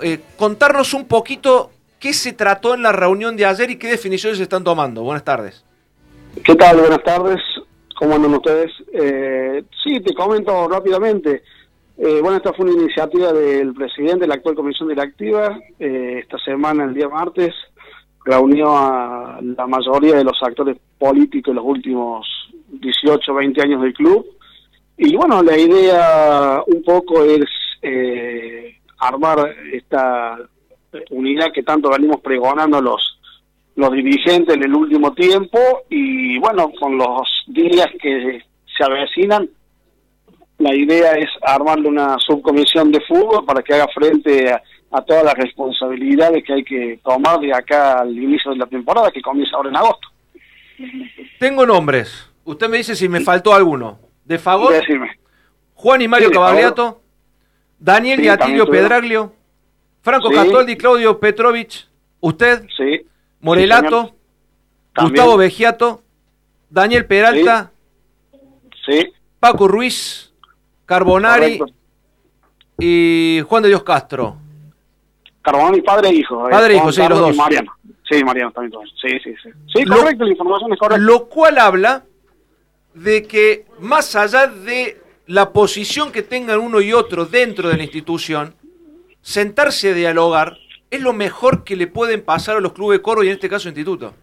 Eh, contarnos un poquito qué se trató en la reunión de ayer y qué definiciones se están tomando. Buenas tardes. ¿Qué tal? Buenas tardes. ¿Cómo andan ustedes? Eh, sí, te comento rápidamente. Eh, bueno, esta fue una iniciativa del presidente de la actual comisión directiva. Esta semana, el día martes, reunió a la mayoría de los actores políticos de los últimos 18, 20 años del club. Y bueno, la idea un poco es armar esta unidad que tanto venimos pregonando los los dirigentes en el último tiempo y bueno, con los días que se avecinan, la idea es armarle una subcomisión de fútbol para que haga frente a, todas las responsabilidades que hay que tomar de acá al inicio de la temporada que comienza ahora en agosto. Tengo nombres. Usted me dice si me faltó alguno. De favor. Decime. Juan y Mario sí, Daniel y Atilio Pedraglio, Franco Catoldi, Claudio Petrovich, usted, Morelato, Gustavo Vegiato, Daniel Peralta, Paco Ruiz, Carbonari y Juan de Dios Castro. Carbonari, padre e hijo. Eh, padre e hijo, sí, los dos. Mariano. Sí, Mariano también. Sí, sí, sí. Sí, correcto, la información es correcta. Lo cual habla de que más allá de la posición que tengan uno y otro dentro de la institución, sentarse a dialogar es lo mejor que le pueden pasar a los clubes de coro y en este caso instituto.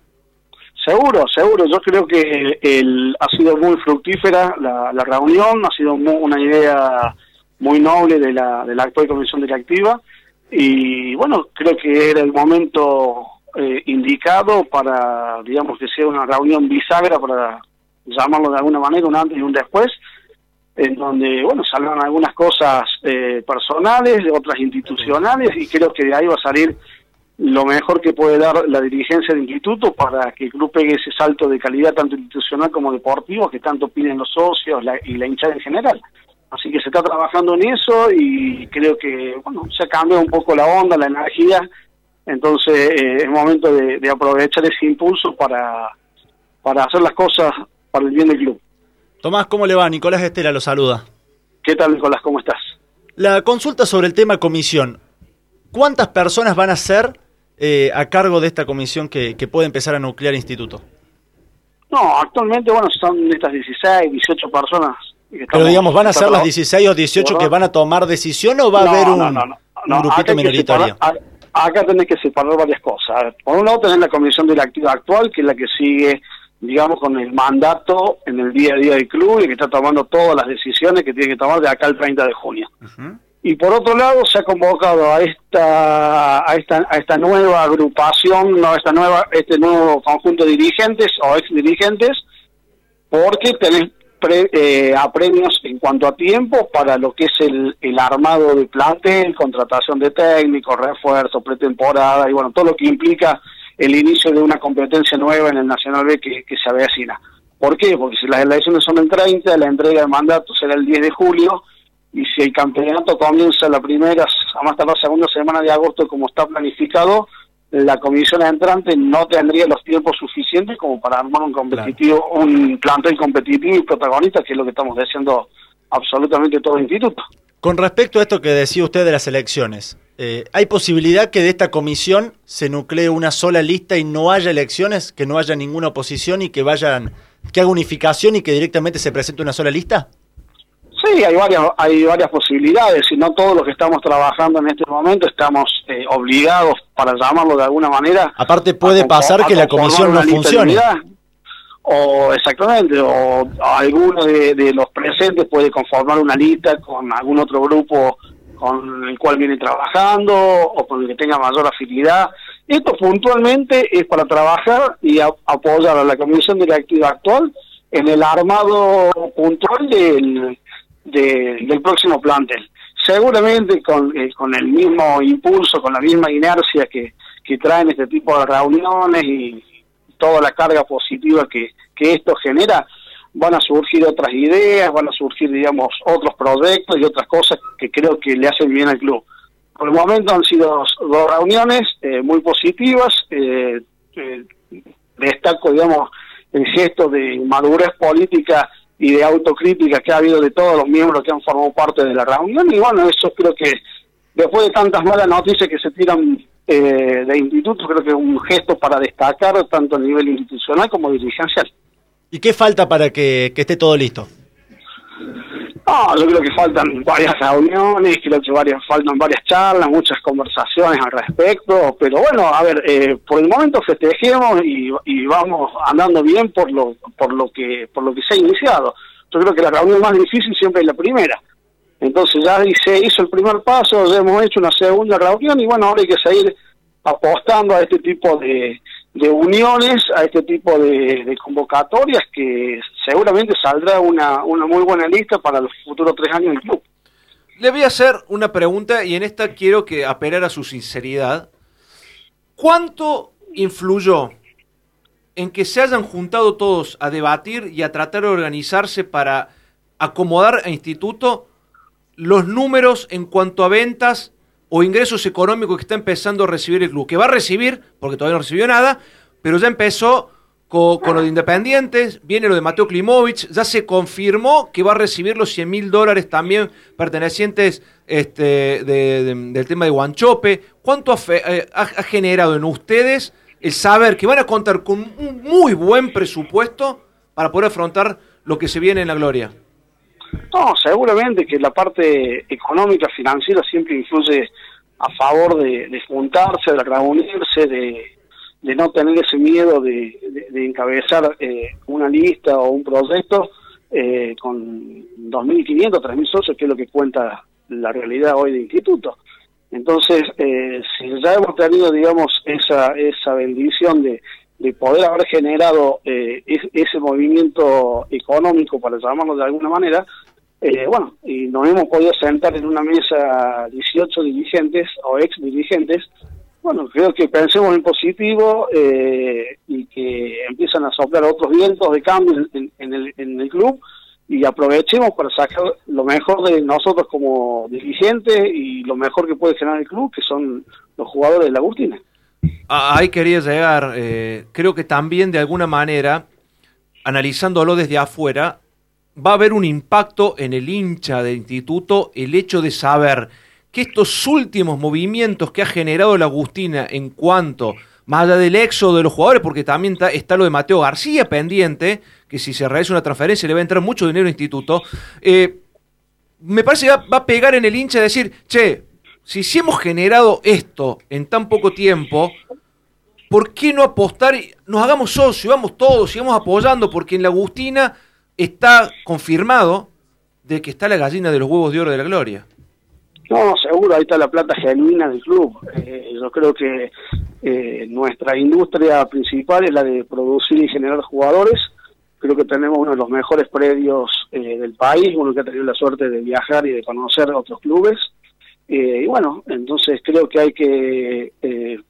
Seguro, seguro. Yo creo que el, ha sido muy fructífera la, reunión, ha sido una idea muy noble de la, de la actual comisión directiva y bueno, creo que era el momento eh, indicado para, digamos, que sea una reunión bisagra, para llamarlo de alguna manera, un antes y un después, en donde, bueno, salgan algunas cosas eh, personales, otras institucionales, y creo que de ahí va a salir lo mejor que puede dar la dirigencia del instituto para que el club pegue ese salto de calidad tanto institucional como deportivo que tanto piden los socios y la hinchada en general. Así que se está trabajando en eso y creo que, bueno, se ha cambiado un poco la onda, la energía, entonces eh, es momento de, de aprovechar ese impulso para, para hacer las cosas para el bien del club. Tomás, ¿cómo le va? Nicolás Estela lo saluda. ¿Qué tal, Nicolás? ¿Cómo estás? La consulta sobre el tema comisión. ¿Cuántas personas van a ser eh, a cargo de esta comisión que, puede empezar a nuclear instituto? No, actualmente, bueno, son estas 16, 18 personas. Pero digamos, ¿van a ser las 16 o 18 que van a tomar decisión o va a haber un, grupito minoritario? acá tenés que separar varias cosas. Por un lado tenés la comisión directiva actual, que es la que sigue digamos, con el mandato en el día a día del club y que está tomando todas las decisiones que tiene que tomar de acá al 30 de junio. Y por otro lado, se ha convocado a esta, a esta, a esta nueva agrupación, no, esta nueva, este nuevo conjunto de dirigentes o ex dirigentes, porque tenés eh, apremios en cuanto a tiempo para lo que es el, el armado de plantel, contratación de técnicos, refuerzo, pretemporada y bueno, todo lo que implica el inicio de una competencia nueva en el Nacional B que, se avecina. ¿Por qué? Porque si las elecciones son el 30, la entrega de mandato será el 10 de julio, y si el campeonato comienza la primera, a más tardar segunda semana de agosto como está planificado, la comisión entrante no tendría los tiempos suficientes como para armar un competitivo, un plantel competitivo y protagonista, que es lo que estamos diciendo absolutamente todo el instituto. Con respecto a esto que decía usted de las elecciones, eh, ¿Hay posibilidad que de esta comisión se nuclee una sola lista y no haya elecciones, que no haya ninguna oposición y que vayan, que haga unificación y que directamente se presente una sola lista? Sí, hay varias, hay varias posibilidades y no todos los que estamos trabajando en este momento estamos eh, obligados, para llamarlo de alguna manera. Aparte puede pasar que la comisión no funcione. O exactamente, o alguno de, los presentes puede conformar una lista con algún otro grupo con el cual viene trabajando o con el que tenga mayor afinidad. Esto puntualmente es para trabajar y apoyar a la comisión directiva actual en el armado puntual del, del próximo plantel. Seguramente con, eh, con el mismo impulso, con la misma inercia que, que traen este tipo de reuniones y toda la carga positiva que, que esto genera, van a surgir otras ideas, van a surgir, digamos, otros proyectos y otras cosas que creo que le hacen bien al club. Por el momento han sido dos reuniones eh, muy positivas. Eh, eh, destaco, digamos, el gesto de madurez política y de autocrítica que ha habido de todos los miembros que han formado parte de la reunión. Y bueno, eso creo que después de tantas malas noticias que se tiran eh, de institutos, creo que es un gesto para destacar tanto a nivel institucional como dirigencial. ¿Y qué falta para que, esté todo listo? No, yo creo que faltan varias reuniones, creo que varias, faltan varias charlas, muchas conversaciones al respecto, pero bueno, a ver, eh, por el momento festejemos y, y, vamos andando bien por lo, por lo que, por lo que se ha iniciado. Yo creo que la reunión más difícil siempre es la primera. Entonces ya se hizo el primer paso, ya hemos hecho una segunda reunión y bueno, ahora hay que seguir apostando a este tipo de, uniones, a este tipo de, convocatorias que seguramente saldrá una, una muy buena lista para los futuros tres años del club. Le voy a hacer una pregunta y en esta quiero que apelar a su sinceridad. ¿Cuánto influyó en que se hayan juntado todos a debatir y a tratar de organizarse para acomodar a instituto los números en cuanto a ventas o ingresos económicos que está empezando a recibir el club, que va a recibir, porque todavía no recibió nada, pero ya empezó con, los Independientes, viene lo de Mateo Klimovic, ya se confirmó que va a recibir los 100 mil dólares también pertenecientes este, del tema de Guanchope. ¿Cuánto eh, ha generado en ustedes el saber que van a contar con un muy buen presupuesto para poder afrontar lo que se viene en la gloria? No, seguramente que la parte económica, financiera siempre influye a favor de, juntarse, de reunirse, de, no tener ese miedo de, encabezar eh, una lista o un proyecto eh, con 2.500, 3.000 socios, que es lo que cuenta la realidad hoy de instituto. Entonces, eh, si ya hemos tenido, digamos, esa, esa bendición de, de poder haber generado eh, ese movimiento económico, para llamarlo de alguna manera, eh, bueno, y nos hemos podido sentar en una mesa 18 dirigentes o ex dirigentes. Bueno, creo que pensemos en positivo eh, y que empiezan a soplar otros vientos de cambio en, el, en el club y aprovechemos para sacar lo mejor de nosotros como dirigentes y lo mejor que puede generar el club, que son los jugadores de la Agustina. Ah, ahí quería llegar. Eh, creo que también de alguna manera, analizándolo desde afuera, va a haber un impacto en el hincha del instituto el hecho de saber que estos últimos movimientos que ha generado la Agustina en cuanto, más allá del éxodo de los jugadores, porque también está, lo de Mateo García pendiente, que si se realiza una transferencia le va a entrar mucho dinero al instituto, eh, me parece que va, va, a pegar en el hincha de decir, che, si, si hemos generado esto en tan poco tiempo, ¿por qué no apostar? Nos hagamos socios, vamos todos, sigamos apoyando, porque en la Agustina está confirmado de que está la gallina de los huevos de oro de la gloria. No, seguro, ahí está la plata genuina del club. Eh, yo creo que eh, nuestra industria principal es la de producir y generar jugadores. Creo que tenemos uno de los mejores predios eh, del país, uno que ha tenido la suerte de viajar y de conocer otros clubes. Y bueno, entonces creo que hay que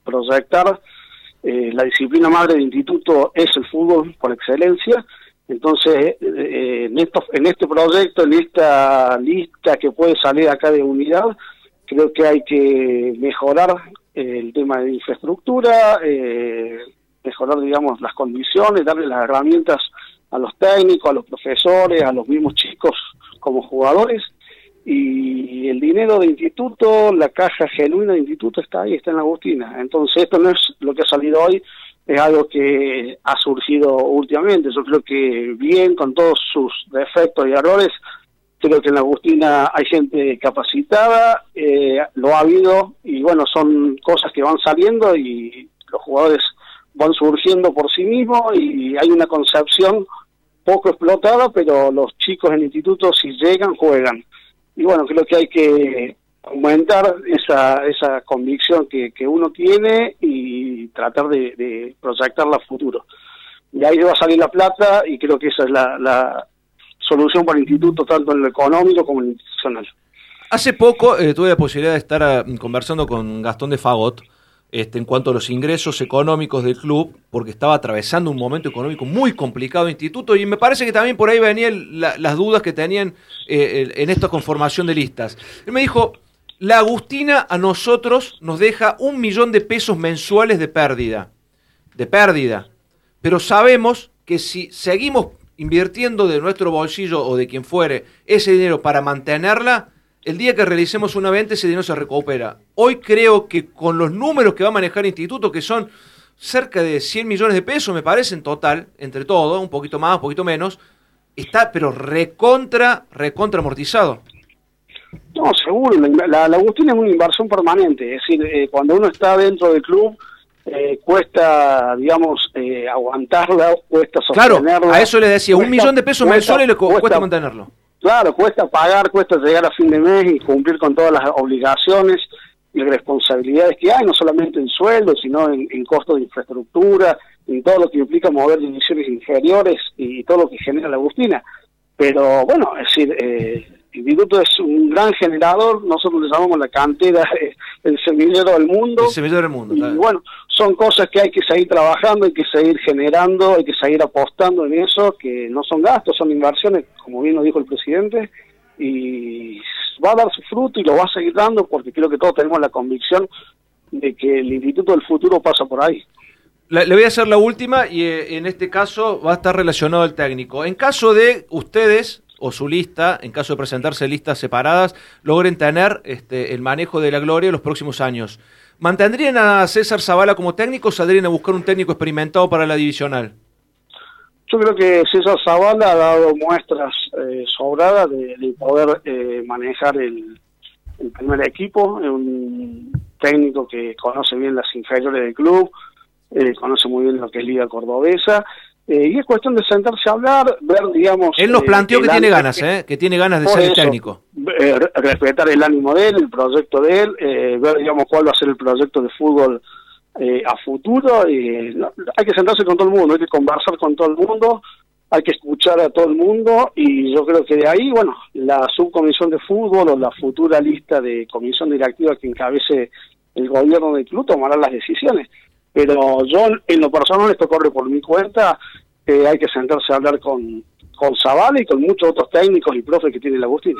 proyectar. la disciplina madre del instituto es el fútbol por excelencia entonces, eh, en, esto, en este proyecto, en esta lista que puede salir acá de unidad, creo que hay que mejorar el tema de infraestructura, eh, mejorar, digamos, las condiciones, darle las herramientas a los técnicos, a los profesores, a los mismos chicos como jugadores. Y el dinero de instituto, la caja genuina de instituto está ahí, está en la Agustina. Entonces, esto no es lo que ha salido hoy, es algo que ha surgido últimamente. Yo creo que bien, con todos sus defectos y errores, creo que en la Agustina hay gente capacitada, eh, lo ha habido y bueno, son cosas que van saliendo y los jugadores van surgiendo por sí mismos y hay una concepción poco explotada, pero los chicos en instituto si llegan, juegan. Y bueno, creo que hay que aumentar esa, esa convicción que, que uno tiene y tratar de, proyectarla a futuro. Y ahí va a salir la plata y creo que esa es la, la solución para el instituto, tanto en lo económico como en lo institucional. Hace poco eh, tuve la posibilidad de estar ah, conversando con Gastón de Fagot este, en cuanto a los ingresos económicos del club, porque estaba atravesando un momento económico muy complicado instituto y me parece que también por ahí venían las dudas que tenían eh, en esta conformación de listas. Él me dijo, la Agustina a nosotros nos deja un millón de pesos mensuales de pérdida. De pérdida. Pero sabemos que si seguimos invirtiendo de nuestro bolsillo o de quien fuere ese dinero para mantenerla, el día que realicemos una venta ese dinero se recupera. Hoy creo que con los números que va a manejar el instituto, que son cerca de 100 millones de pesos, me parece, en total, entre todo, un poquito más, un poquito menos, está pero recontra, recontra amortizado. No, seguro, la, la, Agustina es una inversión permanente, es decir, eh, cuando uno está dentro del club, eh, cuesta, digamos, eh, aguantarla, cuesta sostenerla. Claro, a eso le decía, un millón de pesos mensuales le cuesta, mantenerlo. Claro, cuesta pagar, cuesta llegar a fin de mes y cumplir con todas las obligaciones y responsabilidades que hay, no solamente en sueldo, sino en, en costos de infraestructura, en todo lo que implica mover divisiones inferiores y, todo lo que genera la Agustina. Pero bueno, es decir, eh, el instituto es un gran generador, nosotros le llamamos la cantera, el semillero del mundo. El semillero del mundo, Y bueno, son cosas que hay que seguir trabajando, hay que seguir generando, hay que seguir apostando en eso, que no son gastos, son inversiones, como bien lo dijo el presidente, y va a dar su fruto y lo va a seguir dando porque creo que todos tenemos la convicción de que el Instituto del Futuro pasa por ahí. le voy a hacer la última y eh, en este caso va a estar relacionado al técnico. En caso de ustedes o su lista, en caso de presentarse listas separadas, logren tener este, el manejo de la gloria en los próximos años. ¿Mantendrían a César Zavala como técnico o saldrían a buscar un técnico experimentado para la divisional? Yo creo que César Zavala ha dado muestras eh, sobradas de, poder eh, manejar el, primer equipo, es un técnico que conoce bien las inferiores del club, eh, conoce muy bien lo que es Liga Cordobesa, y es cuestión de sentarse a hablar, ver, digamos... Él nos planteó que tiene ganas, que, que tiene ganas de ser el técnico. respetar el ánimo de él, el proyecto de él, ver, digamos, cuál va a ser el proyecto de fútbol eh, a futuro. y hay que sentarse con todo el mundo, hay que conversar con todo el mundo, hay que escuchar a todo el mundo y yo creo que de ahí, bueno, la subcomisión de fútbol o la futura lista de comisión directiva que encabece el gobierno del club tomará las decisiones. Pero yo, en lo personal, esto corre por mi cuenta, hay que sentarse a hablar con, con Zavala y con muchos otros técnicos y profes que tiene la Agustín.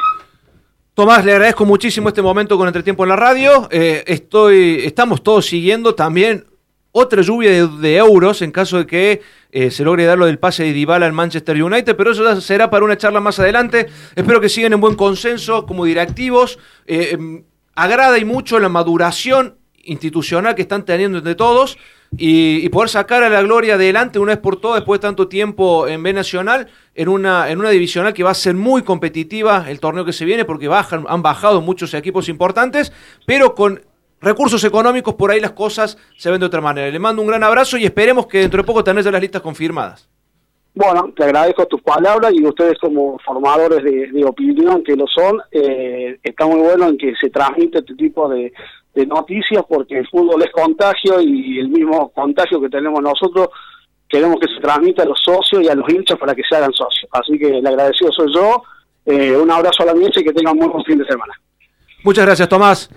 Tomás, le agradezco muchísimo este momento con Entretiempo en la radio. Eh, estoy, estamos todos siguiendo también otra lluvia de, euros en caso de que eh, se logre dar lo del pase de Dybala al Manchester United, pero eso será para una charla más adelante. Espero que sigan en buen consenso como directivos. Eh, em, agrada y mucho la maduración institucional que están teniendo entre todos y, poder sacar a la gloria adelante una vez por todas después de tanto tiempo en B Nacional en una, en una divisional que va a ser muy competitiva el torneo que se viene porque bajan, han bajado muchos equipos importantes, pero con recursos económicos por ahí las cosas se ven de otra manera. Le mando un gran abrazo y esperemos que dentro de poco tenés ya las listas confirmadas. Bueno, te agradezco tus palabras y ustedes como formadores de, opinión que lo son, eh, está muy bueno en que se transmite este tipo de, noticias porque el fútbol es contagio y el mismo contagio que tenemos nosotros queremos que se transmita a los socios y a los hinchas para que se hagan socios. Así que el agradecido soy yo. Eh, un abrazo a la mesa y que tengan muy buen fin de semana. Muchas gracias, Tomás.